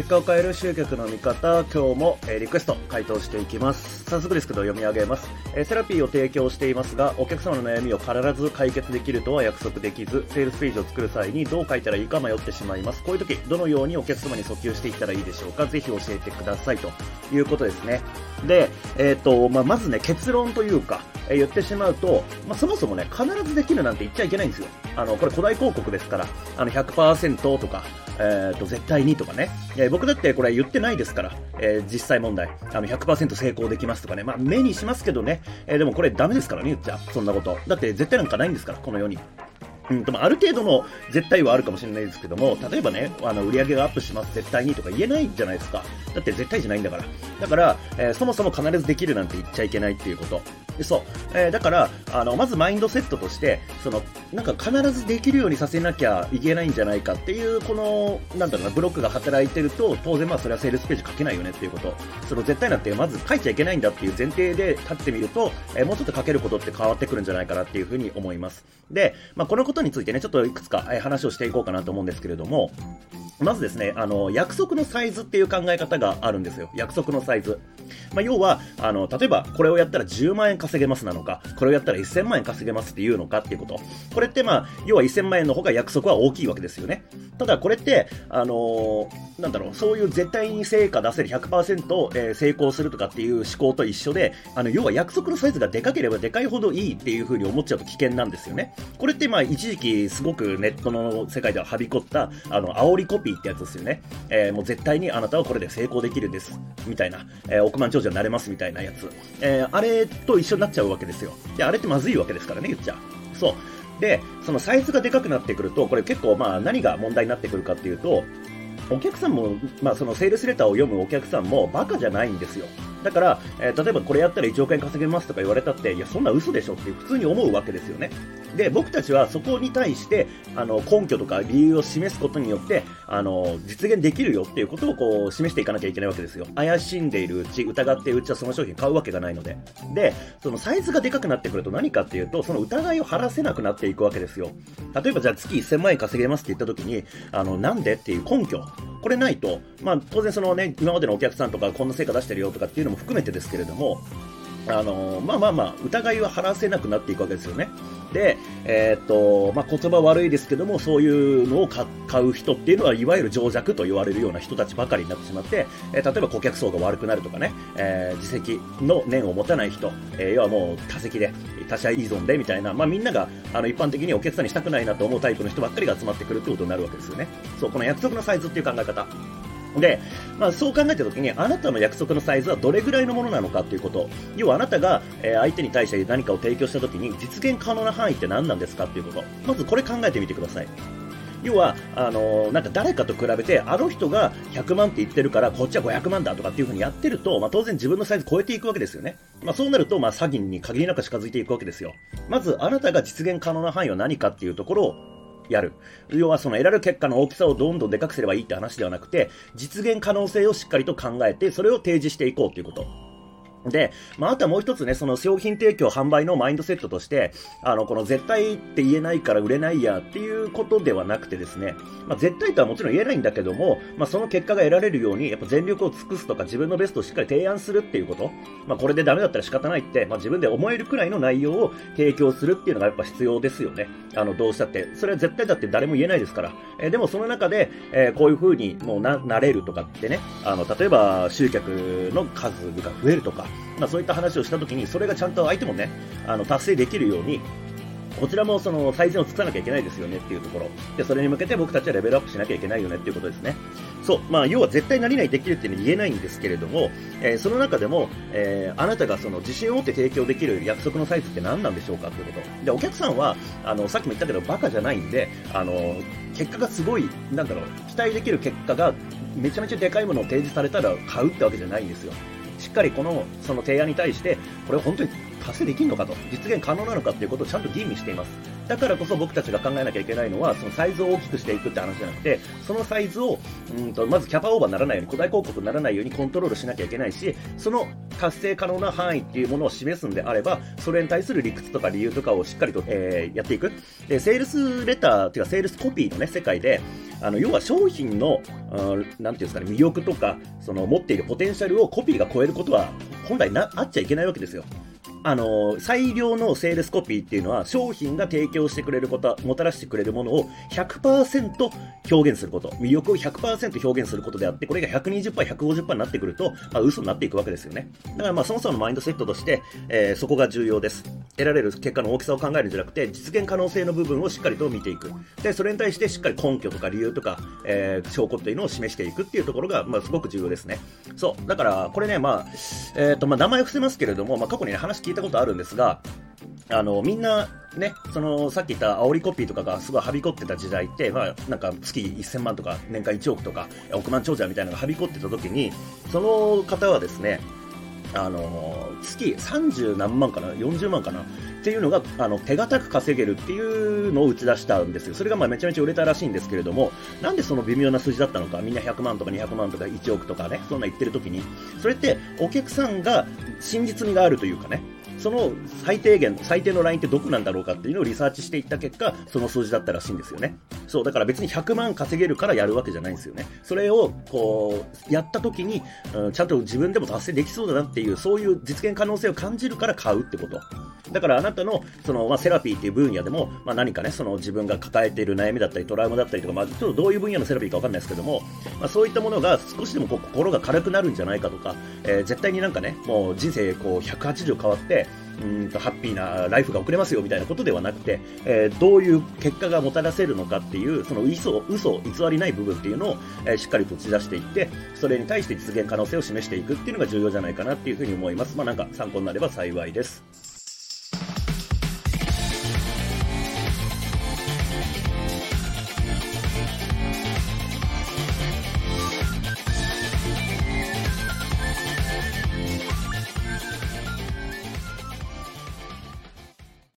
結果を変える集客の見方、今日も、えー、リクエスト回答していきます。早速ですけど読み上げます、えー、セラピーを提供していますが、お客様の悩みを必ず解決できるとは約束できず、セールスページを作る際にどう書いたらいいか迷ってしまいます。こういう時、どのようにお客様に訴求していったらいいでしょうかぜひ教えてくださいということですね。で、えっ、ー、と、まあ、まずね、結論というか、え言ってしまうと、まあ、そもそもね、必ずできるなんて言っちゃいけないんですよ。あの、これ古代広告ですから、あの100%とか、えっ、ー、と、絶対にとかね。え僕だってこれ言ってないですから、えー、実際問題。あの、100%成功できますとかね。まあ、目にしますけどね。え、でもこれダメですからね、言っちゃ。そんなこと。だって絶対なんかないんですから、この世に。うん、でもある程度の絶対はあるかもしれないですけども、例えばね、あの売り上げがアップします、絶対にとか言えないじゃないですか。だって絶対じゃないんだから。だから、えー、そもそも必ずできるなんて言っちゃいけないっていうこと。そう。えー、だから、あの、まずマインドセットとして、その、なんか必ずできるようにさせなきゃいけないんじゃないかっていう、この、なんだろうな、ブロックが働いてると、当然まあそれはセールスページ書けないよねっていうこと。その絶対なんてまず書いちゃいけないんだっていう前提で立ってみると、えー、もうちょっと書けることって変わってくるんじゃないかなっていうふうに思います。で、まあこのことについてね、ちょっといくつか話をしていこうかなと思うんですけれども、まずですね、あの、約束のサイズっていう考え方があるんですよ。約束のサイズ。まあ、要は、あの、例えば、これをやったら10万円稼げますなのか、これをやったら1000万円稼げますっていうのかっていうこと。これってまあ、要は1000万円の方が約束は大きいわけですよね。ただ、これって、あのー、なんだろう、そういう絶対に成果出せる100%、えー、成功するとかっていう思考と一緒で、あの、要は約束のサイズがでかければでかいほどいいっていう風に思っちゃうと危険なんですよね。これってまあ、一時期すごくネットの世界でははびこった、あの、煽りコピーってやつですよね。えー、もう絶対にあなたはこれで成功できるんです。みたいな。えー、億万長者になれますみたいなやつ。えー、あれと一緒になっちゃうわけですよ。で、あれってまずいわけですからね、言っちゃう。そう。で、そのサイズがでかくなってくると、これ結構まあ何が問題になってくるかっていうと、お客さんも、まあ、そのセールスレターを読むお客さんもバカじゃないんですよ。だから、えー、例えばこれやったら1億円稼げますとか言われたって、いや、そんな嘘でしょって普通に思うわけですよね。で、僕たちはそこに対して、あの、根拠とか理由を示すことによって、あの、実現できるよっていうことをこう、示していかなきゃいけないわけですよ。怪しんでいるうち、疑っているうちはその商品買うわけがないので。で、そのサイズがでかくなってくると何かっていうと、その疑いを晴らせなくなっていくわけですよ。例えばじゃあ月1000万円稼げますって言った時に、あの、なんでっていう根拠。これないと、まあ、当然そのね、今までのお客さんとかこんな成果出してるよとかっていうのも含めてですけれども、あのまあまあまあ、疑いは晴らせなくなっていくわけですよね。で、えー、っと、まあ、言葉悪いですけども、そういうのを買う人っていうのは、いわゆる情弱と言われるような人たちばかりになってしまって、えー、例えば顧客層が悪くなるとかね、えー、自責の念を持たない人、え要はもう多席で、他者依存でみたいな、まあ、みんなが、あの、一般的にお客さんにしたくないなと思うタイプの人ばっかりが集まってくるってことになるわけですよね。そう、この約束のサイズっていう考え方。で、まあ、そう考えたときに、あなたの約束のサイズはどれぐらいのものなのかということ。要はあなたが、え、相手に対して何かを提供したときに、実現可能な範囲って何なんですかっていうこと。まずこれ考えてみてください。要は、あのー、なんか誰かと比べて、あの人が100万って言ってるから、こっちは500万だとかっていう風にやってると、まあ、当然自分のサイズ超えていくわけですよね。まあ、そうなると、まあ、詐欺に限りなく近づいていくわけですよ。まず、あなたが実現可能な範囲は何かっていうところをやる。要はその得られる結果の大きさをどんどんでかくすればいいって話ではなくて、実現可能性をしっかりと考えて、それを提示していこうということ。で、まあ、あとはもう一つね、その商品提供販売のマインドセットとして、あの、この絶対って言えないから売れないやっていうことではなくてですね、まあ、絶対とはもちろん言えないんだけども、まあ、その結果が得られるように、やっぱ全力を尽くすとか自分のベストをしっかり提案するっていうこと、まあ、これでダメだったら仕方ないって、まあ、自分で思えるくらいの内容を提供するっていうのがやっぱ必要ですよね。あの、どうしたって。それは絶対だって誰も言えないですから。えー、でもその中で、えー、こういう風にもうな、なれるとかってね、あの、例えば集客の数が増えるとか、まあ、そういった話をしたときに、それがちゃんと相手もね、あの、達成できるように、こちらもその最善を尽くさなきゃいけないですよねっていうところ。で、それに向けて僕たちはレベルアップしなきゃいけないよねっていうことですね。そう。まあ、要は絶対何々できるっていうのは言えないんですけれども、えー、その中でも、えー、あなたがその自信を持って提供できる約束のサイズって何なんでしょうかっていうこと。で、お客さんは、あの、さっきも言ったけど、バカじゃないんで、あの、結果がすごい、なんだろう、期待できる結果がめちゃめちゃでかいものを提示されたら買うってわけじゃないんですよ。しっかりこの、その提案に対して、これ本当に達成できるのかと、実現可能なのかということをちゃんと吟味しています。だからこそ僕たちが考えなきゃいけないのは、そのサイズを大きくしていくって話じゃなくて、そのサイズを、うんと、まずキャパオーバーにならないように、古代広告にならないようにコントロールしなきゃいけないし、その達成可能な範囲っていうものを示すんであれば、それに対する理屈とか理由とかをしっかりと、えー、やっていく。で、セールスレターっていうか、セールスコピーのね、世界で、あの要は商品の、なんていうんですかね、魅力とか、その持っているポテンシャルをコピーが超えることは、本来なあっちゃいけないわけですよ。あの、最良のセールスコピーっていうのは、商品が提供してくれること、もたらしてくれるものを100%表現すること、魅力を100%表現することであって、これが120%、150%になってくると、まあ、嘘になっていくわけですよね。だからまあ、そもそものマインドセットとして、えー、そこが重要です。得られる結果の大きさを考えるんじゃなくて、実現可能性の部分をしっかりと見ていく。で、それに対してしっかり根拠とか理由とか、えー、証拠っていうのを示していくっていうところが、まあ、すごく重要ですね。そう。だから、これね、まあ、え、ー、と、まあ、名前を伏せますけれども、まあ、過去にね、話聞いたことあるんですが、あの、みんな、ね、その、さっき言った煽りコピーとかがすごいはびこってた時代って、まあ、なんか月1000万とか、年間1億とか、億万長者みたいなのがはびこってた時に、その方はですね、あの、月30何万かな、40万かな、っていうのが、あの、手堅く稼げるっていうのを打ち出したんですよ。それがまあめちゃめちゃ売れたらしいんですけれども、なんでその微妙な数字だったのか、みんな100万とか200万とか1億とかね、そんな言ってる時に、それってお客さんが真実味があるというかね、その最低限、最低のラインってどこなんだろうかっていうのをリサーチしていった結果、その数字だったらしいんですよね。そう、だから別に100万稼げるからやるわけじゃないんですよね。それを、こう、やった時に、うん、ちゃんと自分でも達成できそうだなっていう、そういう実現可能性を感じるから買うってこと。だからあなたの、その、まあ、セラピーっていう分野でも、まあ、何かね、その自分が抱えている悩みだったり、トラウマだったりとか、まあ、ちょっとどういう分野のセラピーかわかんないですけども、まあ、そういったものが少しでもこう心が軽くなるんじゃないかとか、えー、絶対になんかね、もう人生こう180変わって、うんとハッピーなライフが送れますよみたいなことではなくて、えー、どういう結果がもたらせるのかっていう、その嘘、嘘、偽りない部分っていうのを、えー、しっかりと打ち出していって、それに対して実現可能性を示していくっていうのが重要じゃないかなっていうふうに思います。まあなんか参考になれば幸いです。